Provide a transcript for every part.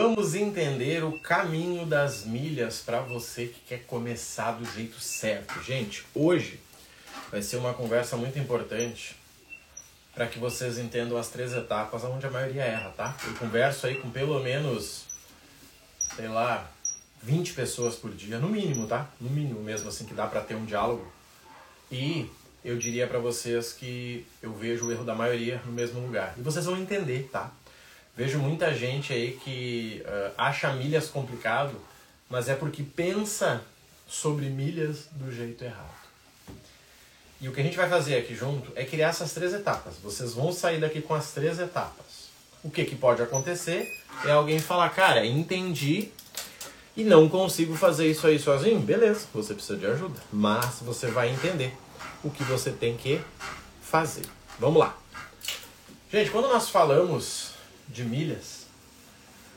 Vamos entender o caminho das milhas para você que quer começar do jeito certo. Gente, hoje vai ser uma conversa muito importante para que vocês entendam as três etapas onde a maioria erra, tá? Eu converso aí com pelo menos, sei lá, 20 pessoas por dia, no mínimo, tá? No mínimo mesmo, assim, que dá para ter um diálogo. E eu diria para vocês que eu vejo o erro da maioria no mesmo lugar. E vocês vão entender, tá? Vejo muita gente aí que uh, acha milhas complicado, mas é porque pensa sobre milhas do jeito errado. E o que a gente vai fazer aqui junto é criar essas três etapas. Vocês vão sair daqui com as três etapas. O que, que pode acontecer é alguém falar, cara, entendi e não consigo fazer isso aí sozinho. Beleza, você precisa de ajuda. Mas você vai entender o que você tem que fazer. Vamos lá. Gente, quando nós falamos de milhas,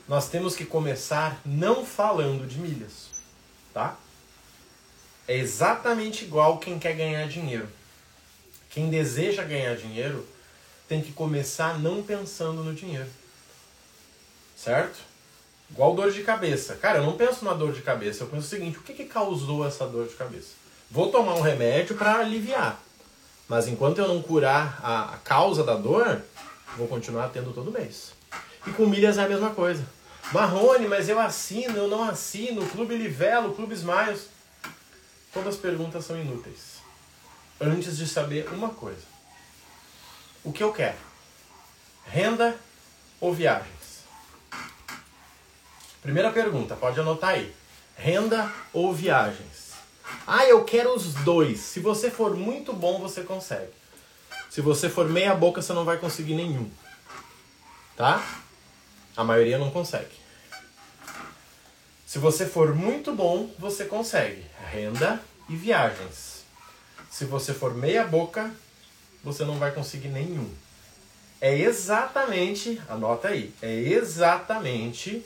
nós temos que começar não falando de milhas, tá? É exatamente igual quem quer ganhar dinheiro. Quem deseja ganhar dinheiro tem que começar não pensando no dinheiro. Certo? Igual dor de cabeça. Cara, eu não penso na dor de cabeça, eu penso o seguinte: o que, que causou essa dor de cabeça? Vou tomar um remédio para aliviar. Mas enquanto eu não curar a, a causa da dor, vou continuar tendo todo mês. E com milhas é a mesma coisa. Marrone, mas eu assino, eu não assino, Clube Livelo, Clube Smiles. Todas as perguntas são inúteis. Antes de saber uma coisa. O que eu quero? Renda ou viagens? Primeira pergunta, pode anotar aí. Renda ou viagens? Ah, eu quero os dois. Se você for muito bom, você consegue. Se você for meia boca, você não vai conseguir nenhum. Tá? A maioria não consegue. Se você for muito bom, você consegue renda e viagens. Se você for meia boca, você não vai conseguir nenhum. É exatamente, anota aí, é exatamente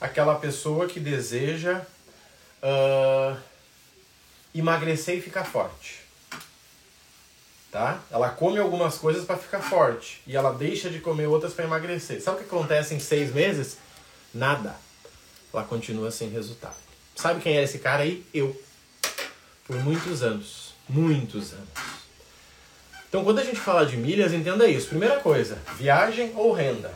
aquela pessoa que deseja uh, emagrecer e ficar forte. Tá? Ela come algumas coisas para ficar forte e ela deixa de comer outras para emagrecer. Sabe o que acontece em seis meses? Nada ela continua sem resultado. Sabe quem era esse cara aí? Eu. Por muitos anos. Muitos anos. Então, quando a gente fala de milhas, entenda isso. Primeira coisa, viagem ou renda?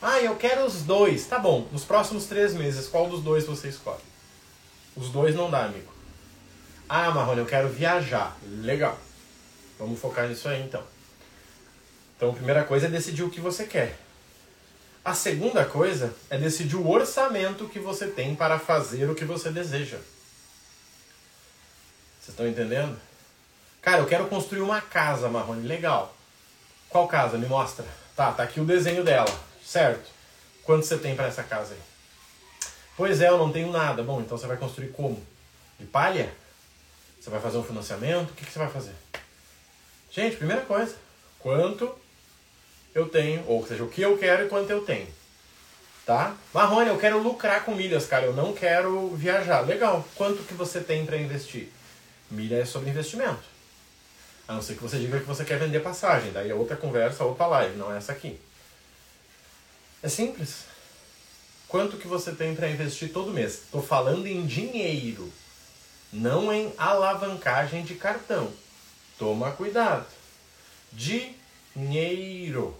Ah, eu quero os dois. Tá bom, nos próximos três meses, qual dos dois você escolhe? Os dois não dá, amigo. Ah, Marrone, eu quero viajar. Legal. Vamos focar nisso aí, então. Então, a primeira coisa é decidir o que você quer. A segunda coisa é decidir o orçamento que você tem para fazer o que você deseja. Vocês estão entendendo? Cara, eu quero construir uma casa, Marrone. Legal. Qual casa? Me mostra. Tá, tá aqui o desenho dela. Certo. Quanto você tem para essa casa aí? Pois é, eu não tenho nada. Bom, então você vai construir como? De palha? Você vai fazer um financiamento? O que, que você vai fazer? Gente, primeira coisa. Quanto eu tenho, ou seja, o que eu quero e quanto eu tenho. Tá? Marrone, eu quero lucrar com milhas, cara, eu não quero viajar. Legal, quanto que você tem para investir? Milha é sobre investimento. A não ser que você diga que você quer vender passagem, daí é outra conversa, outra live, não é essa aqui. É simples. Quanto que você tem para investir todo mês? Estou falando em dinheiro, não em alavancagem de cartão. Toma cuidado. Dinheiro.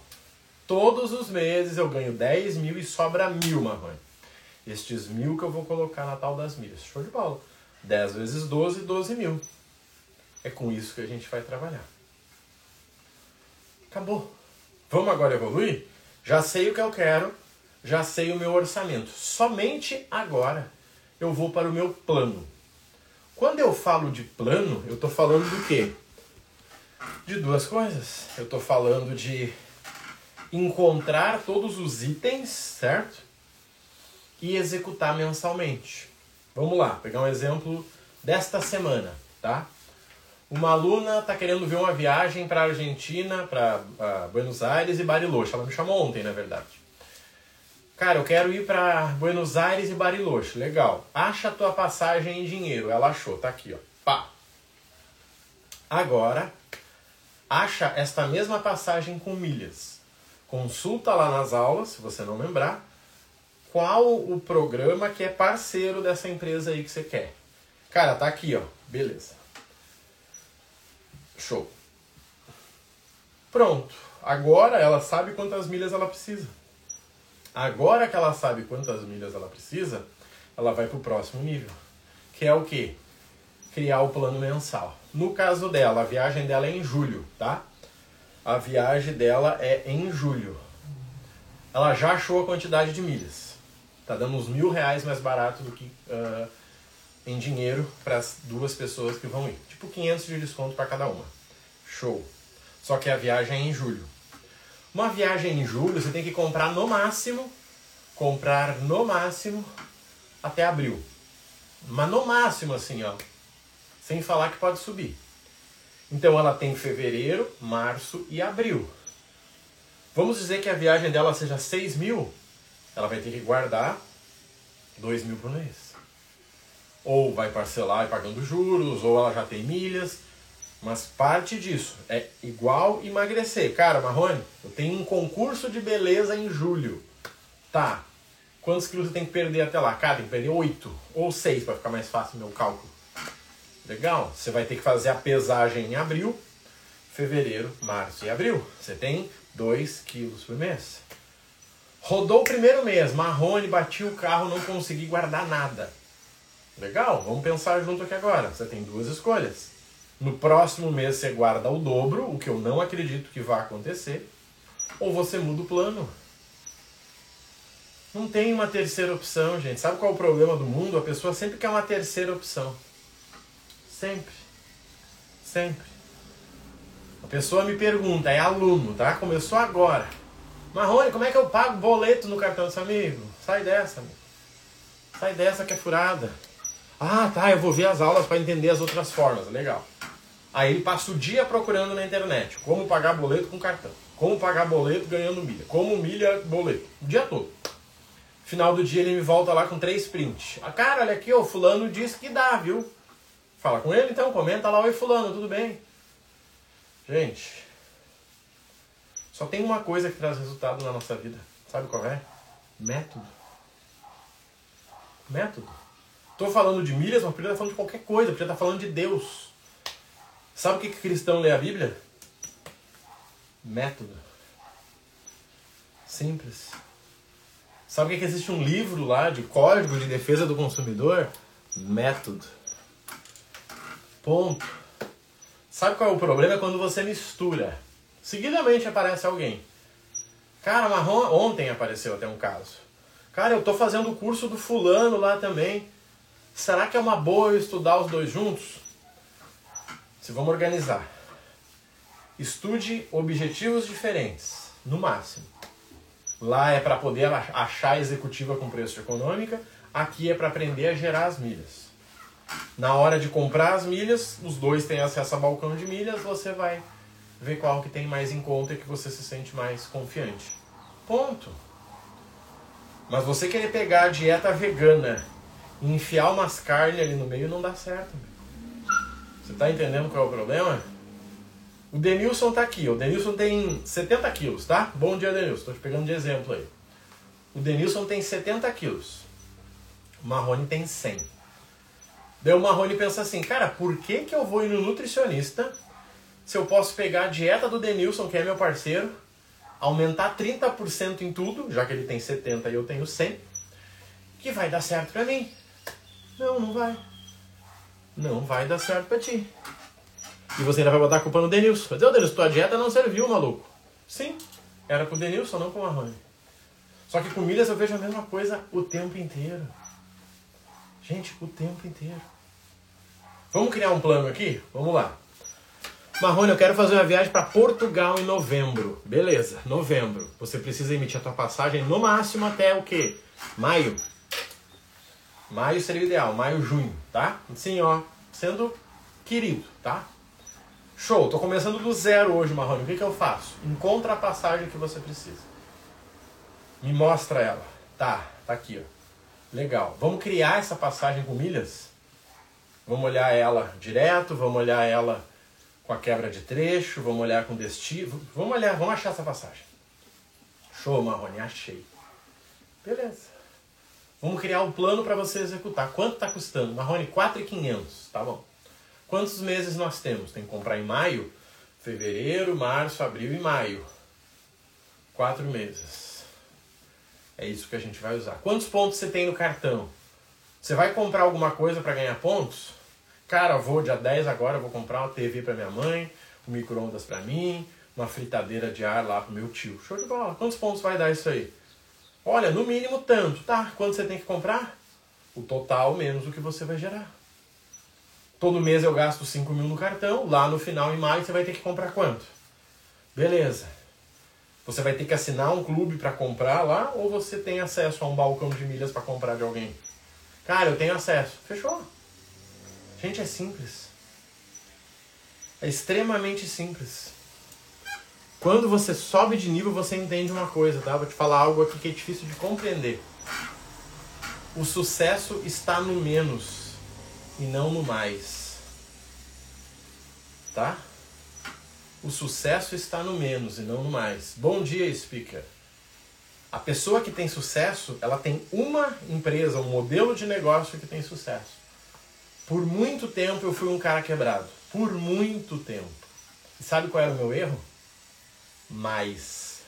Todos os meses eu ganho 10 mil e sobra mil, Marrone. Estes mil que eu vou colocar na tal das milhas. Show de bola. 10 vezes 12, 12 mil. É com isso que a gente vai trabalhar. Acabou. Vamos agora evoluir? Já sei o que eu quero, já sei o meu orçamento. Somente agora eu vou para o meu plano. Quando eu falo de plano, eu estou falando do quê? De duas coisas. Eu estou falando de encontrar todos os itens, certo? E executar mensalmente. Vamos lá, pegar um exemplo desta semana, tá? Uma aluna está querendo ver uma viagem para a Argentina, para Buenos Aires e Bariloche. Ela me chamou ontem, na verdade. Cara, eu quero ir para Buenos Aires e Bariloche. Legal. Acha a tua passagem em dinheiro. Ela achou, tá aqui, ó. Pá. Agora, acha esta mesma passagem com milhas. Consulta lá nas aulas, se você não lembrar, qual o programa que é parceiro dessa empresa aí que você quer. Cara, tá aqui, ó. Beleza. Show. Pronto. Agora ela sabe quantas milhas ela precisa. Agora que ela sabe quantas milhas ela precisa, ela vai para o próximo nível. Que é o quê? Criar o plano mensal. No caso dela, a viagem dela é em julho, tá? A viagem dela é em julho. Ela já achou a quantidade de milhas. Tá dando uns mil reais mais barato do que uh, em dinheiro para as duas pessoas que vão ir. Tipo 500 de desconto para cada uma. Show. Só que a viagem é em julho. Uma viagem em julho você tem que comprar no máximo, comprar no máximo até abril. Mas no máximo assim, ó. Sem falar que pode subir. Então ela tem fevereiro, março e abril. Vamos dizer que a viagem dela seja 6 mil, ela vai ter que guardar 2 mil por mês. Ou vai parcelar pagando juros, ou ela já tem milhas. Mas parte disso é igual emagrecer. Cara, Marrone, eu tenho um concurso de beleza em julho. Tá. Quantos quilos você tem que perder até lá? Cara, tem que perder 8 ou 6 para ficar mais fácil o meu cálculo. Legal? Você vai ter que fazer a pesagem em abril, fevereiro, março e abril. Você tem 2 quilos por mês. Rodou o primeiro mês, Marrone, bati o carro, não consegui guardar nada. Legal? Vamos pensar junto aqui agora. Você tem duas escolhas no próximo mês você guarda o dobro, o que eu não acredito que vá acontecer, ou você muda o plano. Não tem uma terceira opção, gente. Sabe qual é o problema do mundo? A pessoa sempre quer uma terceira opção. Sempre. Sempre. A pessoa me pergunta, é aluno, tá? Começou agora. Marrone, como é que eu pago boleto no cartão desse amigo? Sai dessa, amigo. Sai dessa que é furada. Ah, tá, eu vou ver as aulas para entender as outras formas. Legal. Aí ele passa o dia procurando na internet como pagar boleto com cartão, como pagar boleto ganhando milha, como milha boleto, o dia todo. Final do dia ele me volta lá com três prints. Ah, cara, olha aqui, o fulano disse que dá, viu? Fala com ele então, comenta lá, oi fulano, tudo bem? Gente, só tem uma coisa que traz resultado na nossa vida. Sabe qual é? Método. Método. Tô falando de milhas, mas podia estar falando de qualquer coisa, podia estar falando de Deus. Sabe o que, que cristão lê a Bíblia? Método. Simples. Sabe o que, que existe um livro lá de código de defesa do consumidor? Método. Ponto. Sabe qual é o problema? É quando você mistura. Seguidamente aparece alguém. Cara, marrom, ontem apareceu até um caso. Cara, eu tô fazendo o curso do fulano lá também. Será que é uma boa eu estudar os dois juntos? Se vamos organizar. Estude objetivos diferentes, no máximo. Lá é para poder achar a executiva com preço econômica, aqui é para aprender a gerar as milhas. Na hora de comprar as milhas, os dois têm acesso a balcão de milhas, você vai ver qual que tem mais em conta e que você se sente mais confiante. Ponto. Mas você querer pegar a dieta vegana e enfiar umas carnes ali no meio não dá certo. Você tá entendendo qual é o problema? O Denilson tá aqui. O Denilson tem 70 quilos, tá? Bom dia, Denilson. Tô te pegando de exemplo aí. O Denilson tem 70 quilos. O Marrone tem 100. Daí o Marrone pensa assim, cara, por que, que eu vou ir no nutricionista se eu posso pegar a dieta do Denilson, que é meu parceiro, aumentar 30% em tudo, já que ele tem 70 e eu tenho 100, que vai dar certo pra mim? Não, não vai não vai dar certo pra ti. E você ainda vai botar a culpa no Denilson. Mas, ô Denilson, tua dieta não serviu, maluco. Sim, era pro Denilson, não pro Marrone. Só que com milhas eu vejo a mesma coisa o tempo inteiro. Gente, o tempo inteiro. Vamos criar um plano aqui? Vamos lá. Marrone, eu quero fazer uma viagem para Portugal em novembro. Beleza, novembro. Você precisa emitir a tua passagem no máximo até o quê? Maio. Maio seria o ideal, maio, junho, tá? Sim, ó, sendo querido, tá? Show, tô começando do zero hoje, Marrone. O que, que eu faço? Encontra a passagem que você precisa. Me mostra ela. Tá, tá aqui, ó. Legal. Vamos criar essa passagem com milhas? Vamos olhar ela direto, vamos olhar ela com a quebra de trecho, vamos olhar com destino. Vamos olhar, vamos achar essa passagem. Show, Marrone, achei. Beleza. Vamos criar um plano para você executar. Quanto está custando? Marrone, 4,500. Tá bom. Quantos meses nós temos? Tem que comprar em maio? Fevereiro, março, abril e maio. Quatro meses. É isso que a gente vai usar. Quantos pontos você tem no cartão? Você vai comprar alguma coisa para ganhar pontos? Cara, vou dia 10 agora, vou comprar uma TV para minha mãe, um micro-ondas para mim, uma fritadeira de ar lá pro meu tio. Show de bola. Quantos pontos vai dar isso aí? Olha, no mínimo tanto. Tá, quanto você tem que comprar? O total menos o que você vai gerar. Todo mês eu gasto 5 mil no cartão, lá no final, em maio, você vai ter que comprar quanto? Beleza. Você vai ter que assinar um clube para comprar lá ou você tem acesso a um balcão de milhas para comprar de alguém? Cara, eu tenho acesso. Fechou. Gente, é simples. É extremamente simples. Quando você sobe de nível, você entende uma coisa, tá? Vou te falar algo aqui que é difícil de compreender. O sucesso está no menos e não no mais. Tá? O sucesso está no menos e não no mais. Bom dia, speaker. A pessoa que tem sucesso, ela tem uma empresa, um modelo de negócio que tem sucesso. Por muito tempo eu fui um cara quebrado. Por muito tempo. E sabe qual era o meu erro? mais.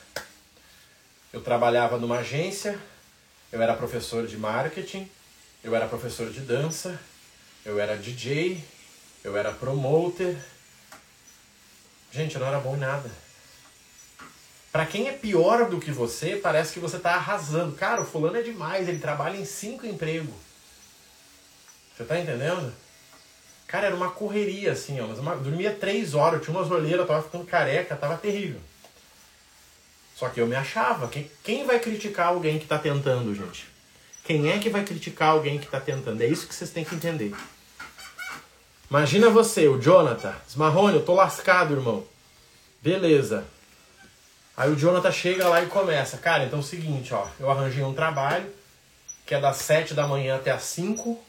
Eu trabalhava numa agência, eu era professor de marketing, eu era professor de dança, eu era DJ, eu era promoter. Gente, eu não era bom em nada. Para quem é pior do que você, parece que você tá arrasando. Cara, o fulano é demais, ele trabalha em cinco empregos. Você tá entendendo? Cara, era uma correria assim, ó. Mas uma, dormia três horas, tinha umas olheiras, tava ficando careca, tava terrível. Só que eu me achava. Quem, quem vai criticar alguém que está tentando, gente? Quem é que vai criticar alguém que está tentando? É isso que vocês têm que entender. Imagina você, o Jonathan. Smarrone, eu tô lascado, irmão. Beleza. Aí o Jonathan chega lá e começa. Cara, então é o seguinte, ó. Eu arranjei um trabalho que é das 7 da manhã até as 5.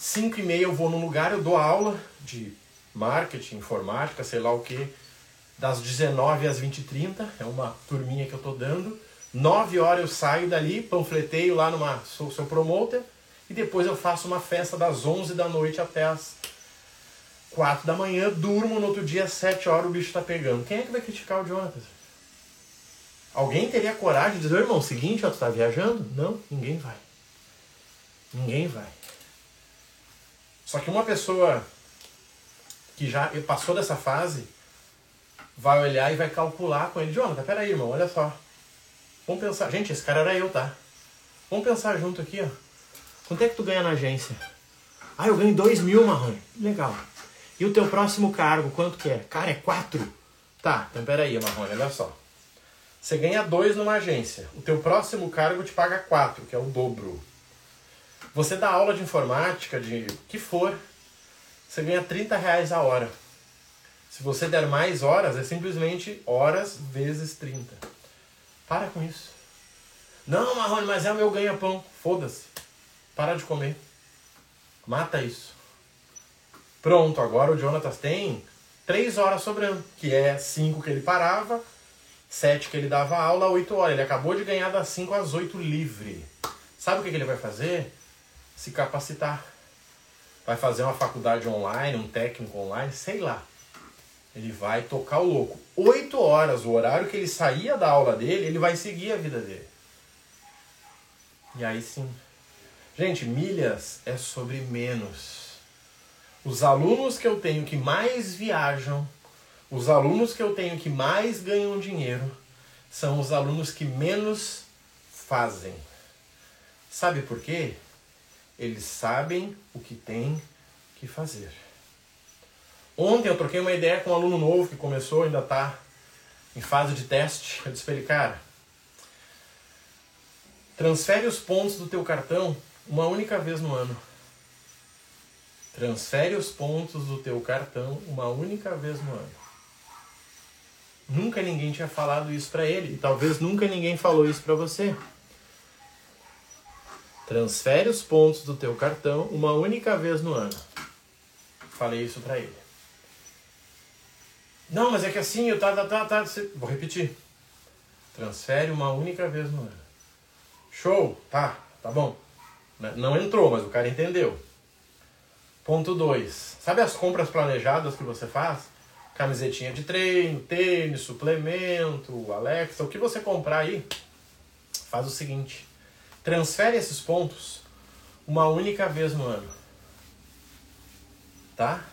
5 e meia eu vou num lugar, eu dou aula de marketing, informática, sei lá o que das 19 às 20h30, é uma turminha que eu tô dando. 9 horas eu saio dali, panfleteio lá numa. Sou seu promoter, e depois eu faço uma festa das 11 da noite até as 4 da manhã, durmo no outro dia às 7 horas o bicho tá pegando. Quem é que vai criticar o Jonathan? Alguém teria coragem de dizer, irmão, seguinte, ó, tu tá viajando? Não, ninguém vai. Ninguém vai. Só que uma pessoa que já passou dessa fase, vai olhar e vai calcular com ele. Jonathan, peraí, irmão, olha só. Vamos pensar. Gente, esse cara era eu, tá? Vamos pensar junto aqui, ó. Quanto é que tu ganha na agência? Ah, eu ganho dois mil, Marrone. Legal. E o teu próximo cargo, quanto que é? Cara, é quatro. Tá, então peraí, Marrone, olha só. Você ganha dois numa agência. O teu próximo cargo te paga quatro, que é o dobro. Você dá aula de informática, de que for, você ganha 30 reais a hora. Se você der mais horas, é simplesmente horas vezes 30. Para com isso. Não, Marrone, mas é o meu ganha-pão. Foda-se. Para de comer. Mata isso. Pronto, agora o Jonatas tem três horas sobrando, que é cinco que ele parava, sete que ele dava aula, oito horas. Ele acabou de ganhar das cinco às oito livre. Sabe o que ele vai fazer? Se capacitar. Vai fazer uma faculdade online, um técnico online, sei lá. Ele vai tocar o louco. Oito horas, o horário que ele saía da aula dele, ele vai seguir a vida dele. E aí sim. Gente, milhas é sobre menos. Os alunos que eu tenho que mais viajam, os alunos que eu tenho que mais ganham dinheiro, são os alunos que menos fazem. Sabe por quê? Eles sabem o que tem que fazer. Ontem eu troquei uma ideia com um aluno novo que começou, ainda está em fase de teste. Eu disse para ele, cara, transfere os pontos do teu cartão uma única vez no ano. Transfere os pontos do teu cartão uma única vez no ano. Nunca ninguém tinha falado isso para ele e talvez nunca ninguém falou isso para você. Transfere os pontos do teu cartão uma única vez no ano. Falei isso para ele. Não, mas é que assim, eu tá, tá, tá, tá. Vou repetir. Transfere uma única vez no ano. Show, tá, tá bom. Né? Não entrou, mas o cara entendeu. Ponto 2. Sabe as compras planejadas que você faz? Camisetinha de treino, tênis, suplemento, Alexa, o que você comprar aí, faz o seguinte: transfere esses pontos uma única vez no ano. Tá?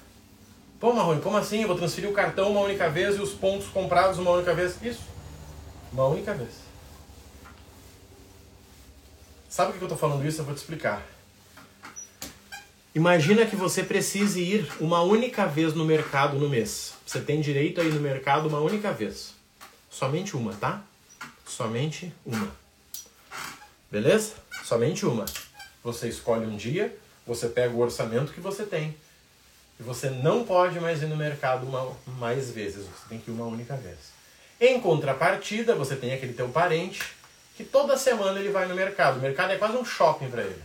Pô, Marrone, como assim? Eu vou transferir o cartão uma única vez e os pontos comprados uma única vez? Isso. Uma única vez. Sabe por que eu estou falando isso? Eu vou te explicar. Imagina que você precise ir uma única vez no mercado no mês. Você tem direito a ir no mercado uma única vez. Somente uma, tá? Somente uma. Beleza? Somente uma. Você escolhe um dia, você pega o orçamento que você tem. E você não pode mais ir no mercado uma, mais vezes. Você tem que ir uma única vez. Em contrapartida, você tem aquele teu parente que toda semana ele vai no mercado. O mercado é quase um shopping para ele.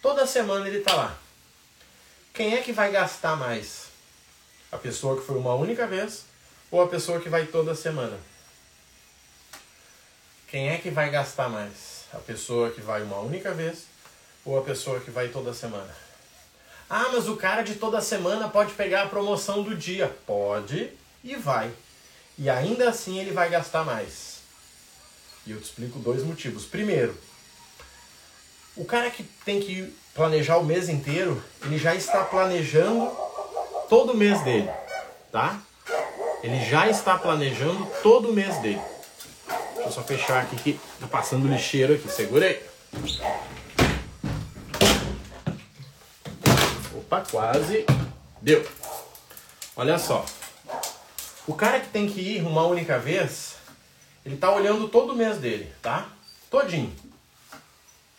Toda semana ele está lá. Quem é que vai gastar mais? A pessoa que foi uma única vez ou a pessoa que vai toda semana? Quem é que vai gastar mais? A pessoa que vai uma única vez ou a pessoa que vai toda semana? Ah, mas o cara de toda semana pode pegar a promoção do dia. Pode e vai. E ainda assim ele vai gastar mais. E eu te explico dois motivos. Primeiro, o cara que tem que planejar o mês inteiro, ele já está planejando todo o mês dele, tá? Ele já está planejando todo o mês dele. Deixa eu só fechar aqui que tá passando lixeiro aqui. Segura aí. Opa, quase. Deu. Olha só. O cara que tem que ir uma única vez, ele tá olhando todo o mês dele, tá? Todinho.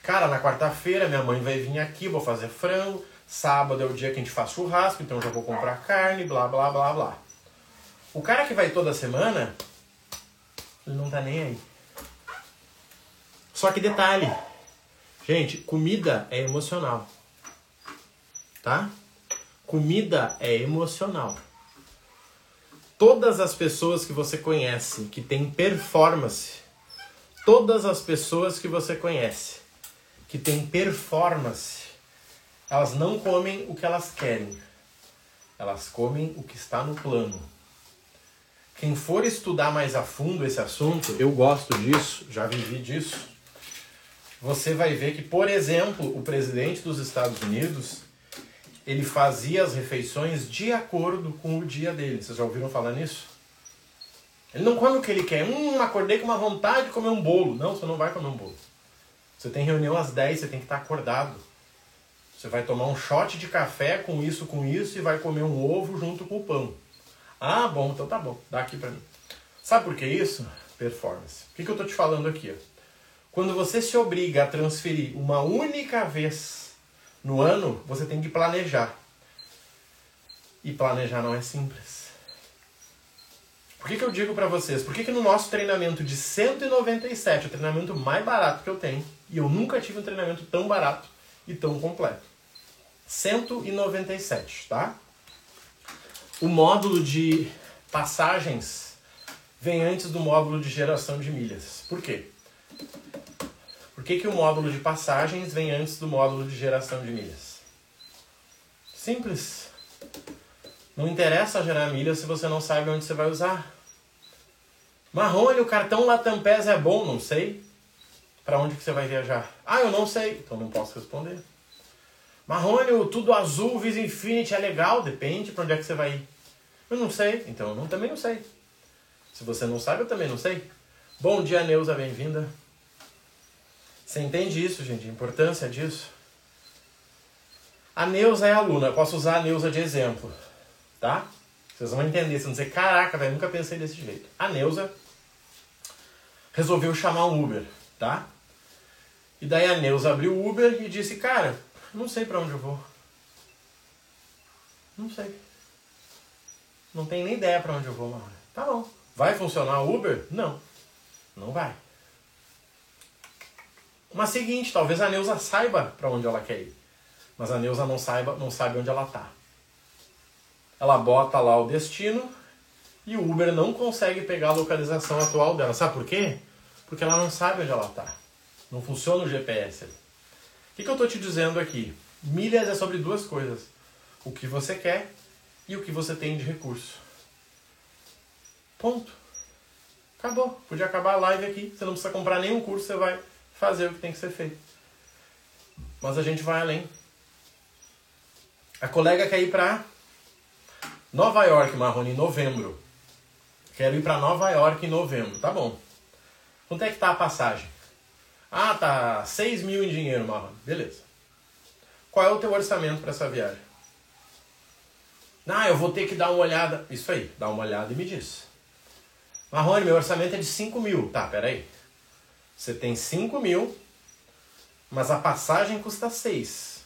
Cara, na quarta-feira minha mãe vai vir aqui, vou fazer frango. Sábado é o dia que a gente faz churrasco, então já vou comprar carne, blá blá blá blá. O cara que vai toda semana, ele não tá nem aí. Só que detalhe, gente, comida é emocional. Tá? Comida é emocional. Todas as pessoas que você conhece que têm performance, todas as pessoas que você conhece que têm performance, elas não comem o que elas querem. Elas comem o que está no plano. Quem for estudar mais a fundo esse assunto, eu gosto disso, já vivi disso. Você vai ver que, por exemplo, o presidente dos Estados Unidos, ele fazia as refeições de acordo com o dia dele. Vocês já ouviram falar nisso? Ele não come o que ele quer. Hum, acordei com uma vontade de comer um bolo. Não, você não vai comer um bolo. Você tem reunião às 10, você tem que estar acordado. Você vai tomar um shot de café com isso, com isso e vai comer um ovo junto com o pão. Ah, bom, então tá bom. Dá aqui pra mim. Sabe por que isso? Performance. O que, que eu tô te falando aqui? Quando você se obriga a transferir uma única vez no ano, você tem que planejar. E planejar não é simples. Por que, que eu digo para vocês? Por que, que no nosso treinamento de 197, o treinamento mais barato que eu tenho, e eu nunca tive um treinamento tão barato e tão completo. 197, tá? O módulo de passagens vem antes do módulo de geração de milhas. Por quê? Por que, que o módulo de passagens vem antes do módulo de geração de milhas? Simples. Não interessa gerar milhas se você não sabe onde você vai usar. Marrone, o cartão Latam PES é bom? Não sei. Para onde que você vai viajar? Ah, eu não sei. Então não posso responder. Marrone, o Tudo Azul Visa Infinity é legal? Depende para onde é que você vai ir. Eu não sei. Então eu também não sei. Se você não sabe, eu também não sei. Bom dia, Neuza. Bem-vinda. Você entende isso, gente? A importância disso? A Neuza é aluna, eu posso usar a Neuza de exemplo, tá? Vocês vão entender, vocês vão dizer, caraca, velho, nunca pensei desse jeito. A Neuza resolveu chamar um Uber, tá? E daí a Neuza abriu o Uber e disse, cara, não sei para onde eu vou. Não sei. Não tenho nem ideia para onde eu vou, mano. Tá bom. Vai funcionar o Uber? Não. Não vai. Mas seguinte, talvez a Neuza saiba para onde ela quer ir. Mas a Neuza não saiba, não sabe onde ela está. Ela bota lá o destino e o Uber não consegue pegar a localização atual dela. Sabe por quê? Porque ela não sabe onde ela está. Não funciona o GPS ali. Que, que eu estou te dizendo aqui? Milhas é sobre duas coisas: o que você quer e o que você tem de recurso. Ponto. Acabou. Podia acabar a live aqui. Você não precisa comprar nenhum curso, você vai fazer o que tem que ser feito. Mas a gente vai além. A colega quer ir para Nova York, Marrone, em novembro. Quero ir para Nova York em novembro. Tá bom. Quanto é que tá a passagem? Ah, tá 6 mil em dinheiro, Marrone. Beleza. Qual é o teu orçamento para essa viagem? Ah, eu vou ter que dar uma olhada. Isso aí, dá uma olhada e me diz. Marrone, meu orçamento é de 5 mil. Tá, peraí. Você tem 5 mil, mas a passagem custa 6.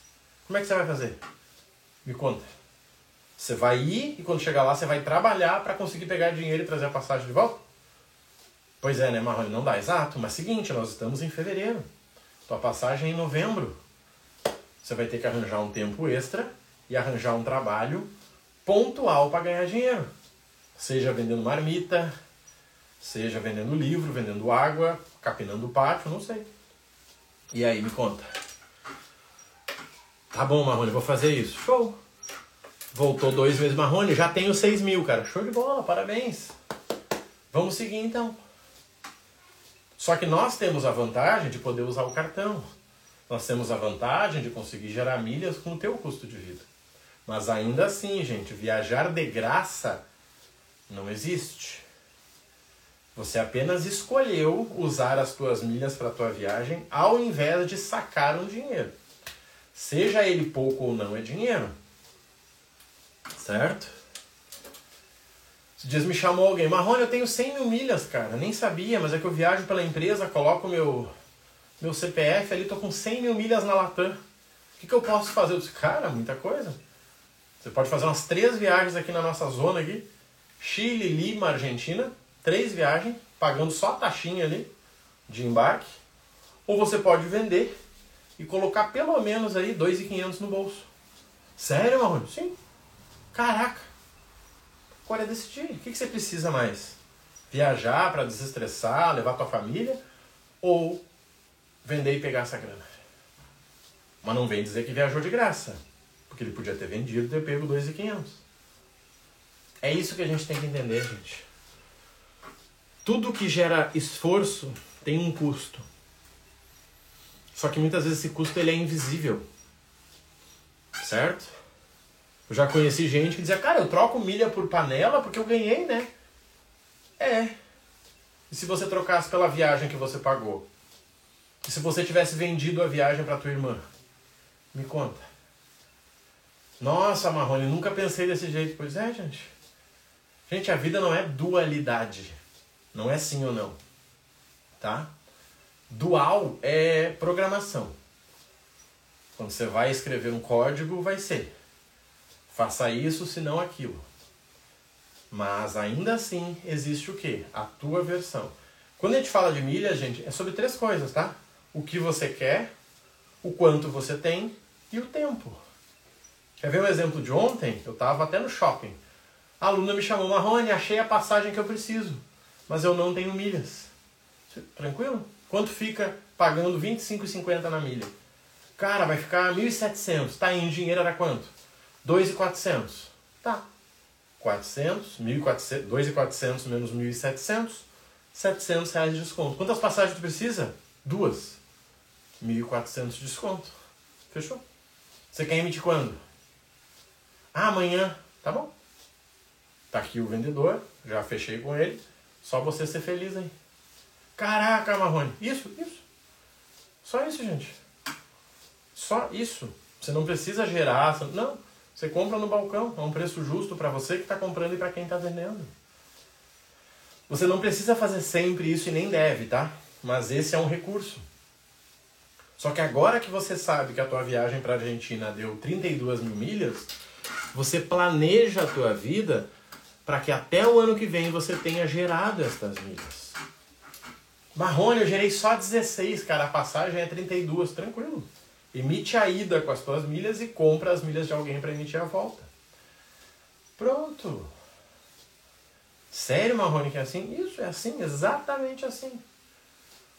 Como é que você vai fazer? Me conta. Você vai ir e quando chegar lá você vai trabalhar para conseguir pegar dinheiro e trazer a passagem de volta? Pois é, né, Marrone? Não dá exato, mas seguinte, nós estamos em fevereiro. Tua passagem é em novembro. Você vai ter que arranjar um tempo extra e arranjar um trabalho pontual para ganhar dinheiro. Seja vendendo marmita, seja vendendo livro, vendendo água, capinando o pátio, não sei. E aí, me conta. Tá bom, Marrone, vou fazer isso. Show! Voltou dois meses, Marrone, já tenho seis mil, cara. Show de bola, parabéns. Vamos seguir então. Só que nós temos a vantagem de poder usar o cartão. Nós temos a vantagem de conseguir gerar milhas com o teu custo de vida. Mas ainda assim, gente, viajar de graça não existe. Você apenas escolheu usar as tuas milhas para a tua viagem ao invés de sacar um dinheiro. Seja ele pouco ou não, é dinheiro. Certo? Esses dias me chamou alguém, Marrone, eu tenho 100 mil milhas, cara. Nem sabia, mas é que eu viajo pela empresa, coloco meu, meu CPF ali, tô com 100 mil milhas na Latam. O que, que eu posso fazer? Eu disse, cara, muita coisa. Você pode fazer umas três viagens aqui na nossa zona aqui. Chile, Lima, Argentina. Três viagens, pagando só a taxinha ali de embarque. Ou você pode vender e colocar pelo menos aí 2.500 no bolso. Sério, Marrone? Sim. Caraca. É decidir. O que, que você precisa mais? Viajar para desestressar, levar tua família? Ou vender e pegar essa grana? Mas não vem dizer que viajou de graça. Porque ele podia ter vendido e ter pego 2.500. É isso que a gente tem que entender, gente. Tudo que gera esforço tem um custo. Só que muitas vezes esse custo ele é invisível. Certo? Eu já conheci gente que dizia, cara, eu troco milha por panela porque eu ganhei, né? É. E se você trocasse pela viagem que você pagou? E se você tivesse vendido a viagem para tua irmã? Me conta. Nossa, Marrone, nunca pensei desse jeito. Pois é, gente. Gente, a vida não é dualidade. Não é sim ou não. Tá? Dual é programação. Quando você vai escrever um código, vai ser faça isso, senão aquilo. Mas ainda assim existe o que? A tua versão. Quando a gente fala de milha, gente, é sobre três coisas, tá? O que você quer, o quanto você tem e o tempo. Quer ver um exemplo de ontem? Eu estava até no shopping. A aluna me chamou, Marrone, achei a passagem que eu preciso mas eu não tenho milhas. Tranquilo? Quanto fica pagando 25,50 na milha? Cara, vai ficar 1.700. Tá, em dinheiro era quanto? 2.400. Tá. 400, 1.400, 2.400 menos 1.700, 700 reais de desconto. Quantas passagens tu precisa? Duas. 1.400 de desconto. Fechou? Você quer emitir quando? Ah, amanhã. Tá bom. Tá aqui o vendedor, já fechei com ele. Só você ser feliz aí. Caraca, Marrone. Isso, isso. Só isso, gente. Só isso. Você não precisa gerar. Não. Você compra no balcão. É um preço justo para você que está comprando e para quem está vendendo. Você não precisa fazer sempre isso e nem deve, tá? Mas esse é um recurso. Só que agora que você sabe que a tua viagem para a Argentina deu 32 mil milhas, você planeja a tua vida para que até o ano que vem você tenha gerado estas milhas. Marrone, eu gerei só 16, cara, a passagem é 32, tranquilo. Emite a ida com as tuas milhas e compra as milhas de alguém para emitir a volta. Pronto. Sério, Marrone, que é assim? Isso, é assim, exatamente assim.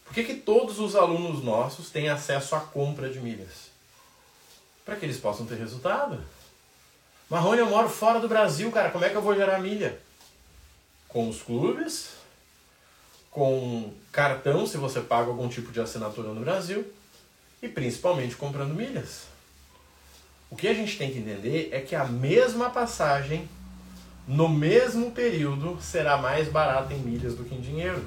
Por que, que todos os alunos nossos têm acesso à compra de milhas? Para que eles possam ter resultado. Marrone, eu moro fora do Brasil, cara. Como é que eu vou gerar milha? Com os clubes, com cartão, se você paga algum tipo de assinatura no Brasil, e principalmente comprando milhas. O que a gente tem que entender é que a mesma passagem, no mesmo período, será mais barata em milhas do que em dinheiro.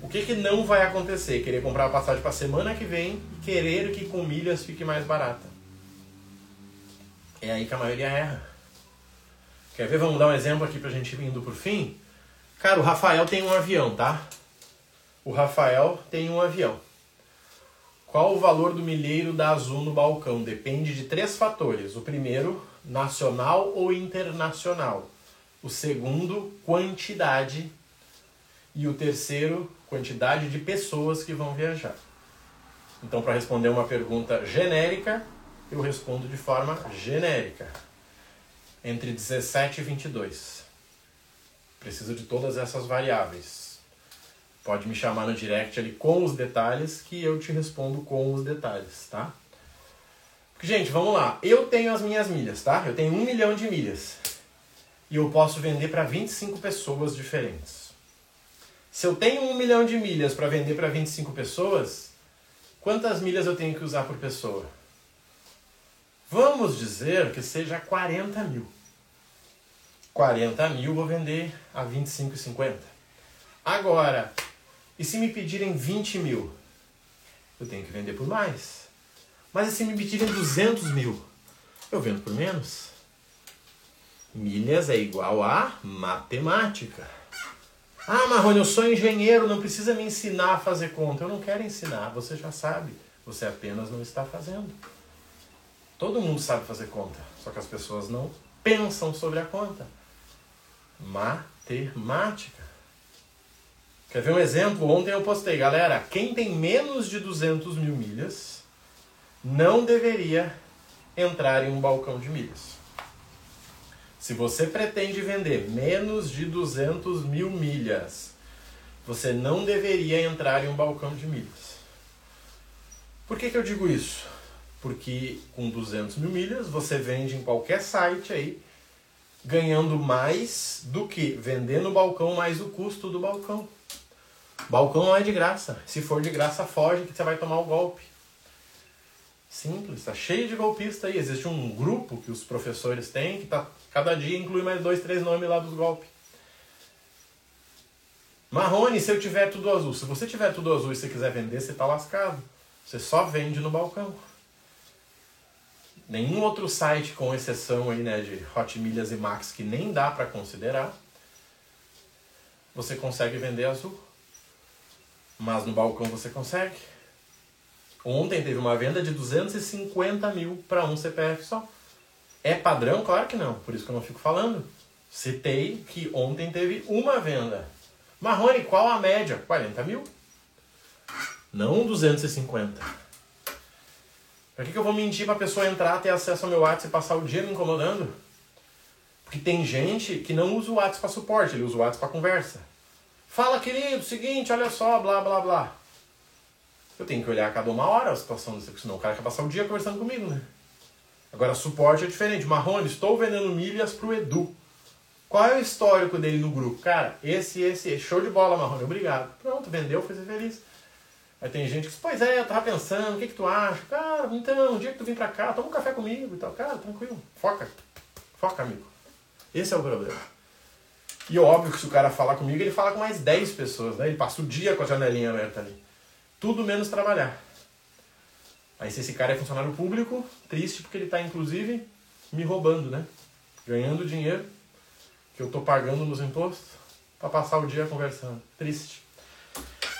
O que, que não vai acontecer? Querer comprar a passagem para a semana que vem e querer que com milhas fique mais barata. É aí que a maioria erra. Quer ver? Vamos dar um exemplo aqui para a gente indo por fim. Cara, o Rafael tem um avião, tá? O Rafael tem um avião. Qual o valor do milheiro da Azul no balcão? Depende de três fatores. O primeiro, nacional ou internacional. O segundo, quantidade. E o terceiro, quantidade de pessoas que vão viajar. Então, para responder uma pergunta genérica, eu respondo de forma genérica. Entre 17 e 22. Preciso de todas essas variáveis. Pode me chamar no direct ali com os detalhes que eu te respondo com os detalhes, tá? Gente, vamos lá. Eu tenho as minhas milhas, tá? Eu tenho um milhão de milhas. E eu posso vender para 25 pessoas diferentes. Se eu tenho um milhão de milhas para vender para 25 pessoas, quantas milhas eu tenho que usar por pessoa? Vamos dizer que seja 40 mil. 40 mil vou vender a 25,50. Agora, e se me pedirem 20 mil? Eu tenho que vender por mais. Mas e se me pedirem 200 mil? Eu vendo por menos. Milhas é igual a matemática. Ah, Marrone, eu sou engenheiro, não precisa me ensinar a fazer conta. Eu não quero ensinar, você já sabe. Você apenas não está fazendo. Todo mundo sabe fazer conta, só que as pessoas não pensam sobre a conta. Matemática. Quer ver um exemplo? Ontem eu postei, galera, quem tem menos de 200 mil milhas não deveria entrar em um balcão de milhas. Se você pretende vender menos de 200 mil milhas, você não deveria entrar em um balcão de milhas. Por que, que eu digo isso? Porque com 200 mil milhas você vende em qualquer site aí, ganhando mais do que vender no balcão mais o custo do balcão. Balcão não é de graça. Se for de graça, foge que você vai tomar o golpe. Simples, tá cheio de golpista aí. Existe um grupo que os professores têm que tá, cada dia inclui mais dois, três nomes lá dos golpes. Marrone, se eu tiver tudo azul. Se você tiver tudo azul e você quiser vender, você tá lascado. Você só vende no balcão. Nenhum outro site, com exceção aí, né, de Hot Milhas e Max, que nem dá para considerar, você consegue vender azul mas no balcão você consegue. Ontem teve uma venda de 250 mil para um CPF só. É padrão? Claro que não, por isso que eu não fico falando. Citei que ontem teve uma venda. Marrone, qual a média? 40 mil. Não 250. Por que, que eu vou mentir para a pessoa entrar, ter acesso ao meu WhatsApp e passar o dia me incomodando? Porque tem gente que não usa o WhatsApp para suporte, ele usa o WhatsApp para conversa. Fala, querido, seguinte, olha só, blá, blá, blá. Eu tenho que olhar a cada uma hora a situação desse, senão o cara quer passar o dia conversando comigo, né? Agora, suporte é diferente. Marrone, estou vendendo milhas pro Edu. Qual é o histórico dele no grupo? Cara, esse, esse, show de bola, Marrone, obrigado. Pronto, vendeu, foi ser feliz. Aí tem gente que diz, pois é, eu tava pensando, o que que tu acha? Cara, então, um dia que tu vem pra cá, toma um café comigo e tal. Cara, tranquilo, foca. Foca, amigo. Esse é o problema. E óbvio que se o cara falar comigo, ele fala com mais 10 pessoas, né? Ele passa o dia com a janelinha aberta ali. Tudo menos trabalhar. Aí se esse cara é funcionário público, triste porque ele está inclusive me roubando, né? Ganhando dinheiro que eu estou pagando nos impostos para passar o dia conversando. Triste.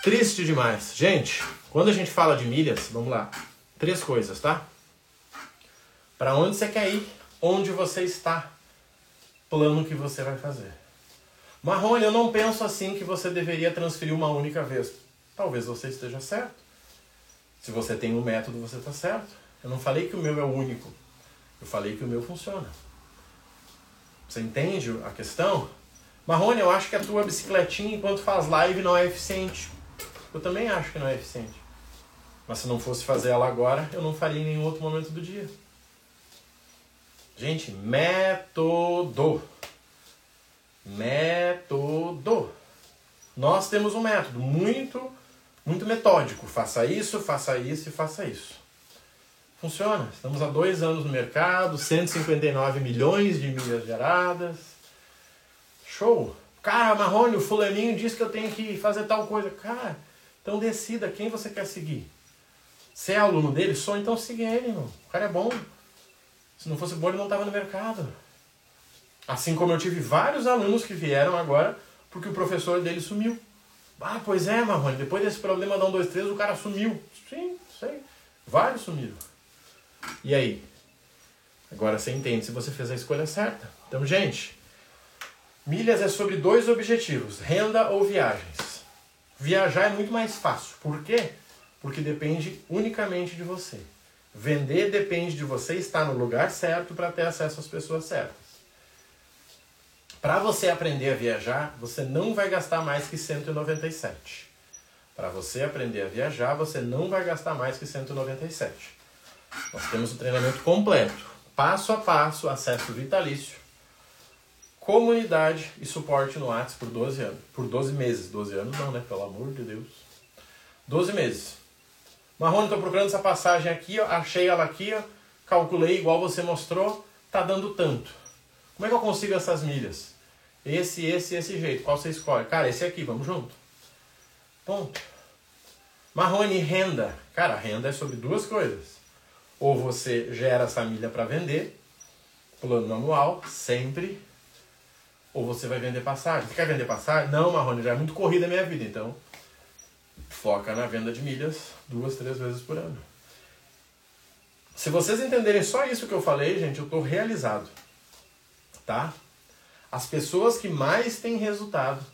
Triste demais. Gente, quando a gente fala de milhas, vamos lá. Três coisas, tá? Para onde você quer ir? Onde você está? Plano que você vai fazer. Marrone, eu não penso assim que você deveria transferir uma única vez. Talvez você esteja certo. Se você tem um método, você está certo. Eu não falei que o meu é o único. Eu falei que o meu funciona. Você entende a questão? Marrone, eu acho que a tua bicicletinha enquanto faz live não é eficiente. Eu também acho que não é eficiente. Mas se não fosse fazer ela agora, eu não faria em nenhum outro momento do dia. Gente, método. Método. Nós temos um método muito, muito metódico. Faça isso, faça isso e faça isso. Funciona. Estamos há dois anos no mercado, 159 milhões de milhas geradas. Show! Cara, Marrone, o fulaninho disse que eu tenho que fazer tal coisa. Cara, então decida quem você quer seguir. Você é aluno dele? Só então siga ele, irmão. O cara é bom. Se não fosse bom, ele não estava no mercado. Assim como eu tive vários alunos que vieram agora porque o professor dele sumiu. Ah, pois é, Marrone, depois desse problema da 1, 2, 3, o cara sumiu. Sim, sei. Vários sumiram. E aí? Agora você entende se você fez a escolha certa. Então, gente, milhas é sobre dois objetivos: renda ou viagens. Viajar é muito mais fácil. Por quê? Porque depende unicamente de você. Vender depende de você estar no lugar certo para ter acesso às pessoas certas. Para você aprender a viajar, você não vai gastar mais que 197. Para você aprender a viajar, você não vai gastar mais que 197. Nós temos o treinamento completo, passo a passo, acesso vitalício, comunidade e suporte no WhatsApp por 12 anos. Por 12 meses. 12 anos não, né? Pelo amor de Deus. 12 meses. Marrone, estou procurando essa passagem aqui, ó, achei ela aqui, ó, calculei igual você mostrou, tá dando tanto. Como é que eu consigo essas milhas? Esse, esse, esse jeito. Qual você escolhe? Cara, esse aqui, vamos junto. Ponto. Marrone, renda. Cara, renda é sobre duas coisas. Ou você gera essa milha para vender, plano anual, sempre. Ou você vai vender passagem. Você quer vender passagem? Não, Marrone, já é muito corrida a minha vida, então foca na venda de milhas duas, três vezes por ano. Se vocês entenderem só isso que eu falei, gente, eu estou realizado. Tá? As pessoas que mais têm resultado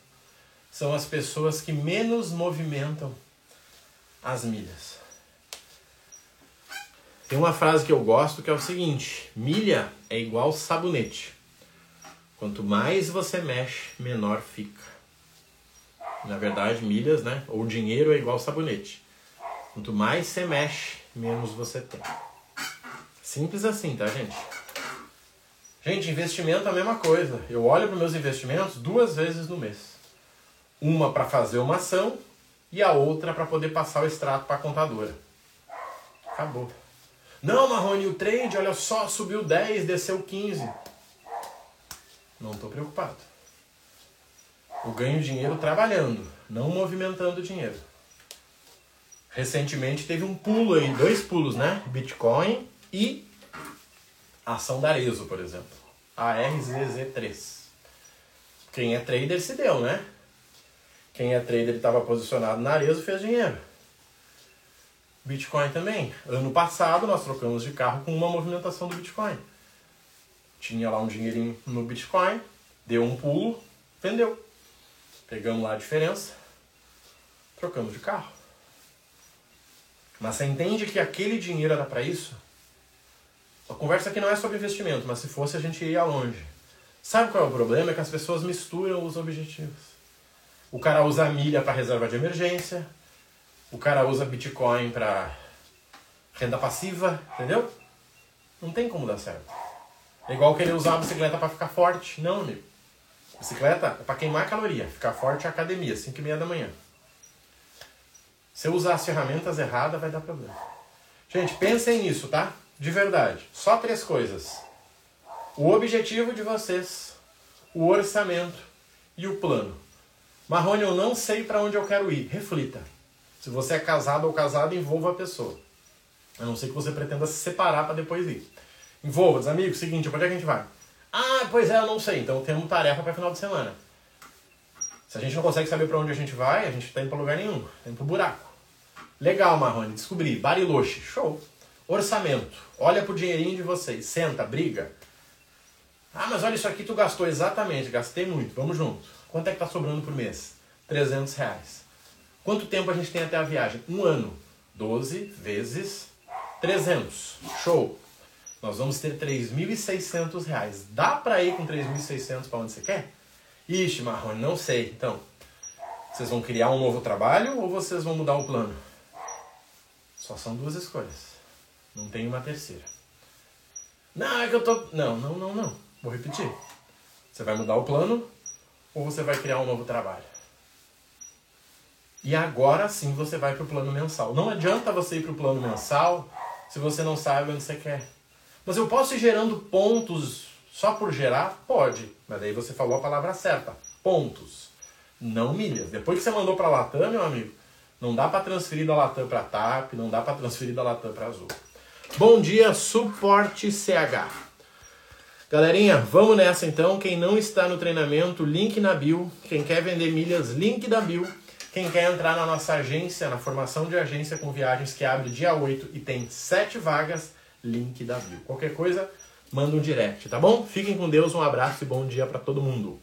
são as pessoas que menos movimentam as milhas. Tem uma frase que eu gosto que é o seguinte: milha é igual sabonete. Quanto mais você mexe, menor fica. Na verdade, milhas, né? Ou dinheiro é igual sabonete. Quanto mais você mexe, menos você tem. Simples assim, tá, gente? Gente, investimento é a mesma coisa. Eu olho para meus investimentos duas vezes no mês. Uma para fazer uma ação e a outra para poder passar o extrato para a contadora. Acabou. Não, Marrone, o trade, olha só, subiu 10, desceu 15. Não estou preocupado. Eu ganho dinheiro trabalhando, não movimentando dinheiro. Recentemente teve um pulo aí, dois pulos, né? Bitcoin e ação da Arezo, por exemplo. A RZZ3. Quem é trader se deu, né? Quem é trader estava posicionado na Arezo fez dinheiro. Bitcoin também. Ano passado nós trocamos de carro com uma movimentação do Bitcoin. Tinha lá um dinheirinho no Bitcoin, deu um pulo, vendeu. Pegamos lá a diferença, trocamos de carro. Mas você entende que aquele dinheiro era para isso? A conversa aqui não é sobre investimento, mas se fosse a gente ia longe. Sabe qual é o problema? É que as pessoas misturam os objetivos. O cara usa milha para reserva de emergência, o cara usa Bitcoin para renda passiva, entendeu? Não tem como dar certo. É igual querer usar a bicicleta para ficar forte. Não, amigo. Bicicleta é para queimar caloria, ficar forte é academia, 5 e meia da manhã. Se eu usar as ferramentas erradas, vai dar problema. Gente, pensem nisso, tá? De verdade. Só três coisas. O objetivo de vocês, o orçamento e o plano. Marrone, eu não sei para onde eu quero ir. Reflita. Se você é casado ou casado, envolva a pessoa. A não ser que você pretenda se separar para depois ir. Envolva, os amigos, seguinte, para onde é que a gente vai? Ah, pois é, eu não sei. Então temos tarefa para final de semana. Se a gente não consegue saber para onde a gente vai, a gente está indo para lugar nenhum. Está indo para buraco. Legal, Marrone. Descobri. Bariloche. Show. Orçamento. Olha pro dinheirinho de vocês. Senta, briga. Ah, mas olha isso aqui, tu gastou exatamente. Gastei muito. Vamos junto. Quanto é que tá sobrando por mês? 300 reais. Quanto tempo a gente tem até a viagem? Um ano. 12 vezes 300. Show. Nós vamos ter 3.600 reais. Dá para ir com 3.600 para onde você quer? Ixi, Marrone, não sei. Então, Vocês vão criar um novo trabalho ou vocês vão mudar o plano? Só são duas escolhas. Não tem uma terceira. Não, é que eu tô. Não, não, não, não. Vou repetir. Você vai mudar o plano ou você vai criar um novo trabalho? E agora sim você vai para o plano mensal. Não adianta você ir para o plano mensal se você não sabe onde você quer. Mas eu posso ir gerando pontos só por gerar? Pode. Mas daí você falou a palavra certa. Pontos. Não milhas. Depois que você mandou para a Latam, meu amigo, não dá para transferir da Latam para TAP, não dá para transferir da Latam para Azul. Bom dia, suporte CH. Galerinha, vamos nessa então. Quem não está no treinamento, link na bio. Quem quer vender milhas, link da bio. Quem quer entrar na nossa agência, na formação de agência com viagens que abre dia 8 e tem 7 vagas, link da bio. Qualquer coisa, manda um direct, tá bom? Fiquem com Deus, um abraço e bom dia para todo mundo.